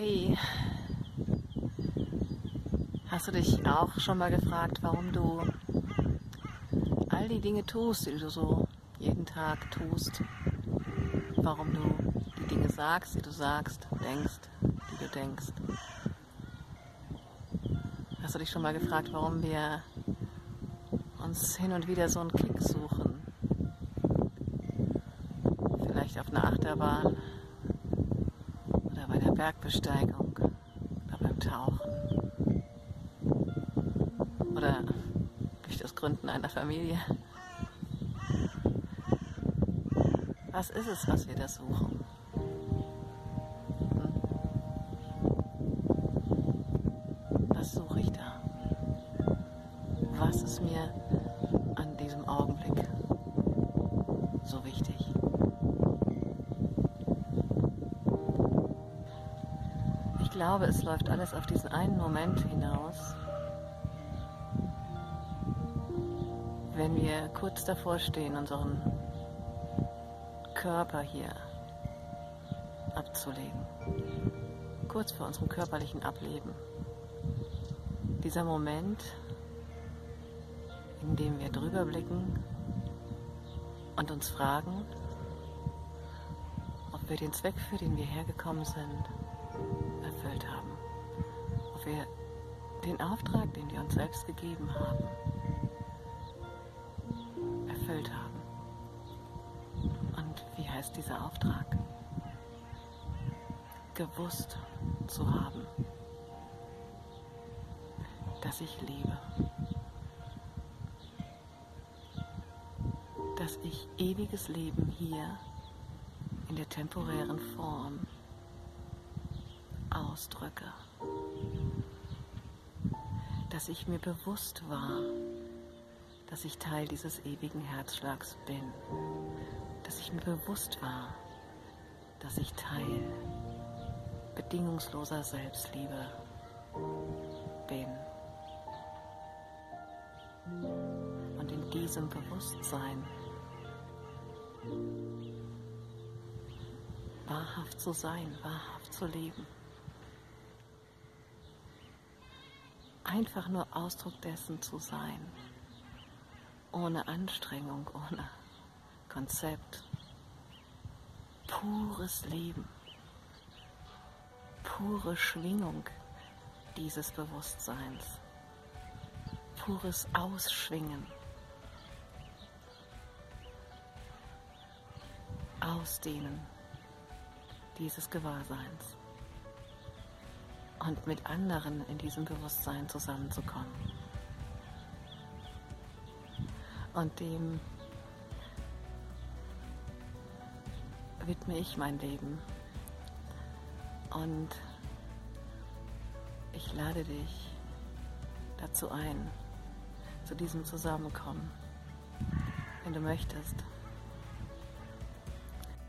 Hey, hast du dich auch schon mal gefragt, warum du all die Dinge tust, die du so jeden Tag tust? Warum du die Dinge sagst, die du sagst, denkst, die du denkst? Hast du dich schon mal gefragt, warum wir uns hin und wieder so einen Kick suchen? Vielleicht auf einer Achterbahn Bergbesteigung oder beim Tauchen oder durch das Gründen einer Familie. Was ist es, was wir da suchen? Hm? Was suche ich da? Was ist mir an diesem Augenblick so wichtig? Glaube, es läuft alles auf diesen einen Moment hinaus, wenn wir kurz davor stehen, unseren Körper hier abzulegen. Kurz vor unserem körperlichen Ableben. Dieser Moment, in dem wir drüber blicken und uns fragen, ob wir den Zweck, für den wir hergekommen sind, erfüllt haben. Ob wir den Auftrag, den wir uns selbst gegeben haben, erfüllt haben. Und wie heißt dieser Auftrag? Gewusst zu haben, dass ich liebe. Dass ich ewiges Leben hier in der temporären Form ausdrücke. Dass ich mir bewusst war, dass ich Teil dieses ewigen Herzschlags bin. Dass ich mir bewusst war, dass ich Teil bedingungsloser Selbstliebe bin. Und in diesem Bewusstsein wahrhaft zu sein, wahrhaft zu leben. Einfach nur Ausdruck dessen zu sein, ohne Anstrengung, ohne Konzept. Pures Leben, pure Schwingung dieses Bewusstseins, pures Ausschwingen, Ausdehnen dieses Gewahrseins und mit anderen in diesem Bewusstsein zusammenzukommen. Und dem widme ich mein Leben. Und ich lade dich dazu ein, zu diesem Zusammenkommen, wenn du möchtest,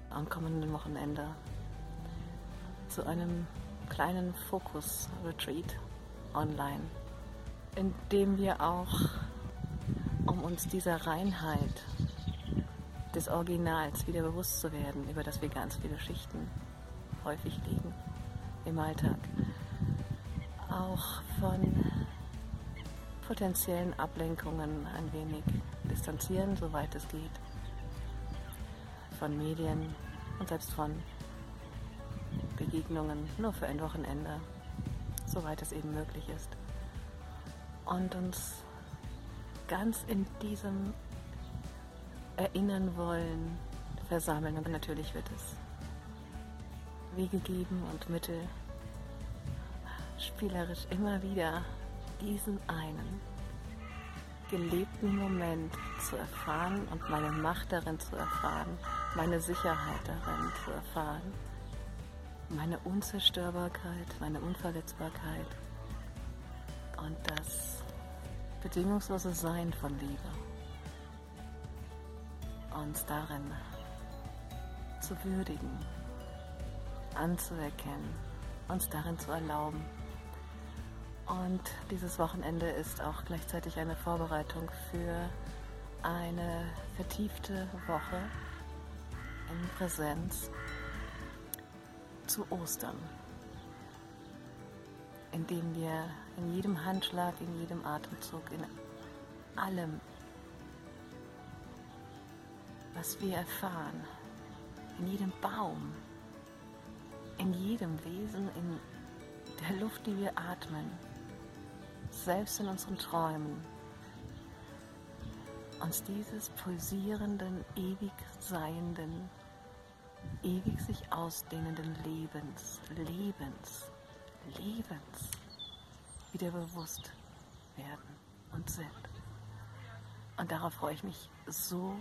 am kommenden Wochenende zu einem kleinen Fokus-Retreat online, in dem wir auch, um uns dieser Reinheit des Originals wieder bewusst zu werden, über das wir ganz viele Schichten häufig liegen im Alltag, auch von potenziellen Ablenkungen ein wenig distanzieren, soweit es geht, von Medien und selbst von Begegnungen nur für ein Wochenende, soweit es eben möglich ist. Und uns ganz in diesem Erinnern wollen, versammeln. Und natürlich wird es Wege geben und Mittel, spielerisch immer wieder diesen einen gelebten Moment zu erfahren und meine Macht darin zu erfahren, meine Sicherheit darin zu erfahren meine Unzerstörbarkeit, meine Unverletzbarkeit und das bedingungslose Sein von Liebe. Uns darin zu würdigen, anzuerkennen, uns darin zu erlauben. Und dieses Wochenende ist auch gleichzeitig eine Vorbereitung für eine vertiefte Woche in Präsenz zu Ostern. dem wir in jedem Handschlag, in jedem Atemzug, in allem, was wir erfahren, in jedem Baum, in jedem Wesen, in der Luft, die wir atmen, selbst in unseren Träumen, uns dieses pulsierenden, ewig seienden, ewig sich ausdehnenden Lebens, Lebens, Lebens wieder bewusst werden und sind. Und darauf freue ich mich so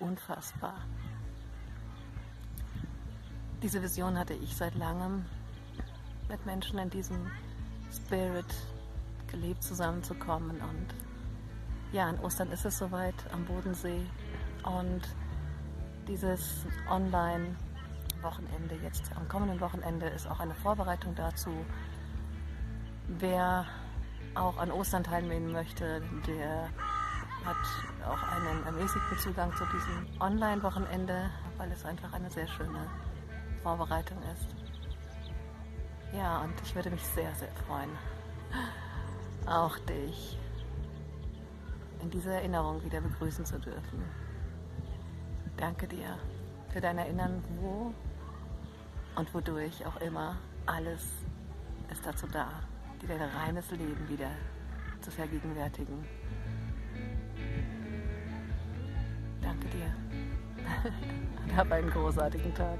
unfassbar. Diese Vision hatte ich seit langem, mit Menschen in diesem Spirit gelebt zusammenzukommen. Und ja, an Ostern ist es soweit am Bodensee. Und dieses Online-Wochenende jetzt am kommenden Wochenende ist auch eine Vorbereitung dazu. Wer auch an Ostern teilnehmen möchte, der hat auch einen ermäßigten Zugang zu diesem Online-Wochenende, weil es einfach eine sehr schöne Vorbereitung ist. Ja, und ich würde mich sehr, sehr freuen, auch dich in dieser Erinnerung wieder begrüßen zu dürfen. Danke dir für dein Erinnern, wo und wodurch auch immer alles ist dazu da, dir dein reines Leben wieder zu vergegenwärtigen. Danke dir hab einen großartigen Tag.